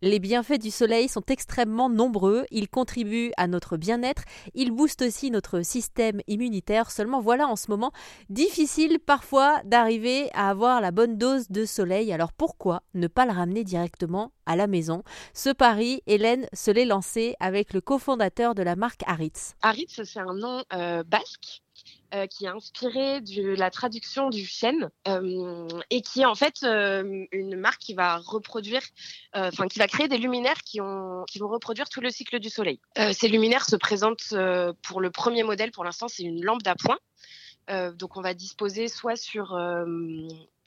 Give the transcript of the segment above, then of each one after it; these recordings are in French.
Les bienfaits du soleil sont extrêmement nombreux, ils contribuent à notre bien-être, ils boostent aussi notre système immunitaire. Seulement voilà en ce moment difficile parfois d'arriver à avoir la bonne dose de soleil. Alors pourquoi ne pas le ramener directement à la maison? Ce pari, Hélène se l'est lancé avec le cofondateur de la marque Aritz. Aritz, c'est un nom euh, basque euh, qui est inspiré de la traduction du chêne euh, et qui est en fait euh, une marque qui va reproduire, enfin qui va créer des luminaires qui, ont, qui vont reproduire tout le cycle du soleil. ces luminaires se présentent pour le premier modèle, pour l'instant c'est une lampe d'appoint. donc on va disposer soit sur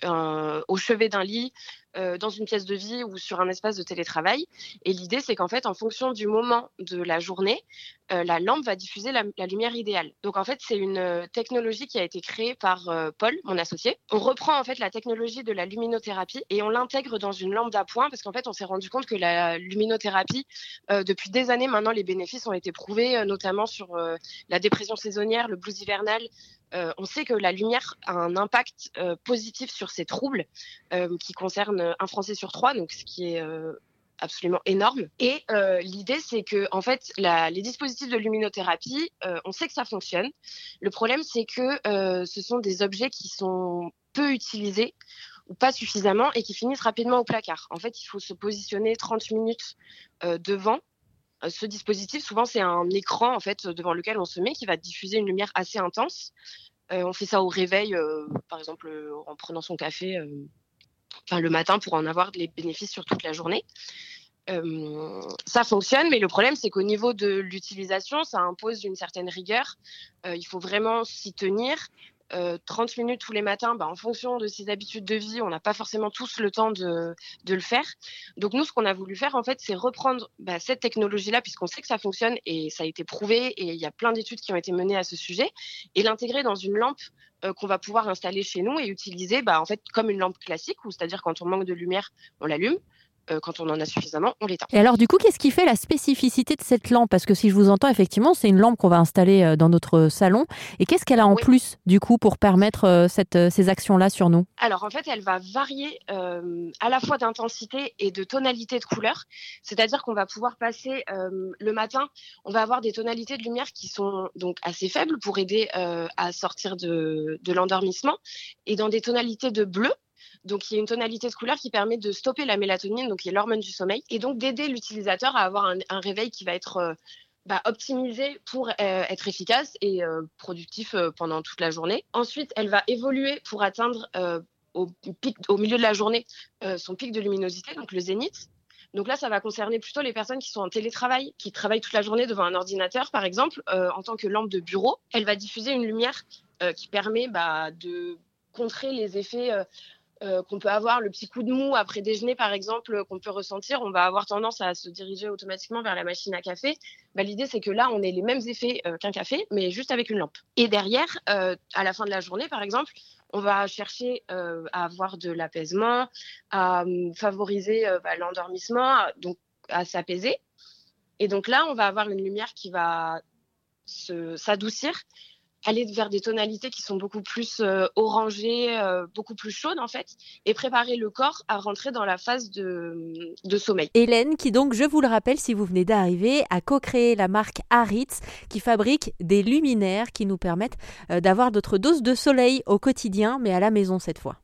au chevet d'un lit, euh, dans une pièce de vie ou sur un espace de télétravail. Et l'idée, c'est qu'en fait, en fonction du moment de la journée, euh, la lampe va diffuser la, lumière idéale. Donc en fait, c'est une euh, technologie qui a été créée par Paul, mon associé. On reprend en fait la technologie de la luminothérapie et on l'intègre dans une lampe d'appoint parce qu'en fait, on s'est rendu compte que la luminothérapie, depuis des années maintenant, les bénéfices ont été prouvés, notamment sur la dépression saisonnière, le blues hivernal, euh, on sait que la lumière a un impact euh, positif sur ces troubles euh, qui concernent un Français sur trois, donc ce qui est absolument énorme. Et l'idée, c'est que en fait, les dispositifs de luminothérapie, on sait que ça fonctionne. Le problème, c'est que ce sont des objets qui sont peu utilisés ou pas suffisamment et qui finissent rapidement au placard. En fait, il faut se positionner 30 minutes devant ce dispositif, souvent, c'est un écran en fait devant lequel on se met qui va diffuser une lumière assez intense. Euh, on fait ça au réveil, euh, par exemple euh, en prenant son café le matin pour en avoir les bénéfices sur toute la journée. ça fonctionne, mais le problème, c'est qu'au niveau de l'utilisation, ça impose une certaine rigueur. il faut vraiment s'y tenir. 30 minutes tous les matins, bah, en fonction de ses habitudes de vie, on n'a pas forcément tous le temps de, le faire. Donc nous, ce qu'on a voulu faire, en fait, c'est reprendre bah, cette technologie-là, puisqu'on sait que ça fonctionne et ça a été prouvé, et il y a plein d'études qui ont été menées à ce sujet, et l'intégrer dans une lampe euh, qu'on va pouvoir installer chez nous et utiliser bah, en fait, comme une lampe classique, c'est-à-dire quand on manque de lumière, on l'allume. Euh, quand on en a suffisamment, on l'éteint. Et alors du coup, qu'est-ce qui fait la spécificité de cette lampe? Parce que si je vous entends, effectivement, c'est une lampe qu'on va installer euh, dans notre salon. Et qu'est-ce qu'elle a en plus, du coup, pour permettre euh, cette, ces actions-là sur nous? Alors en fait, elle va varier à la fois d'intensité et de tonalité de couleur. C'est-à-dire qu'on va pouvoir passer le matin, on va avoir des tonalités de lumière qui sont donc assez faibles pour aider à sortir de, de l'endormissement. Et dans des tonalités de bleu, donc, il y a une tonalité de couleur qui permet de stopper la mélatonine, donc qui est l'hormone du sommeil, et donc d'aider l'utilisateur à avoir un, réveil qui va être euh, bah, optimisé pour euh, être efficace et euh, productif pendant toute la journée. Ensuite, elle va évoluer pour atteindre au, milieu de la journée son pic de luminosité, donc le zénith. Donc là, ça va concerner plutôt les personnes qui sont en télétravail, qui travaillent toute la journée devant un ordinateur, par exemple, en tant que lampe de bureau. Elle va diffuser une lumière qui permet bah, de contrer les effets euh, qu'on peut avoir, le petit coup de mou après déjeuner par exemple, qu'on peut ressentir, on va avoir tendance à se diriger automatiquement vers la machine à café. Bah, L'idée c'est que là, on ait les mêmes effets euh, qu'un café, mais juste avec une lampe. Et derrière, euh, à la fin de la journée par exemple, on va chercher à avoir de l'apaisement, à favoriser bah, l'endormissement, donc à s'apaiser. Et donc là, on va avoir une lumière qui va s'adoucir aller vers des tonalités qui sont beaucoup plus euh, orangées, euh, beaucoup plus chaudes en fait, et préparer le corps à rentrer dans la phase de, sommeil. Hélène, qui donc, je vous le rappelle, si vous venez d'arriver, a co-créé la marque Aritz, qui fabrique des luminaires qui nous permettent euh, d'avoir d'autres doses de soleil au quotidien, mais à la maison cette fois.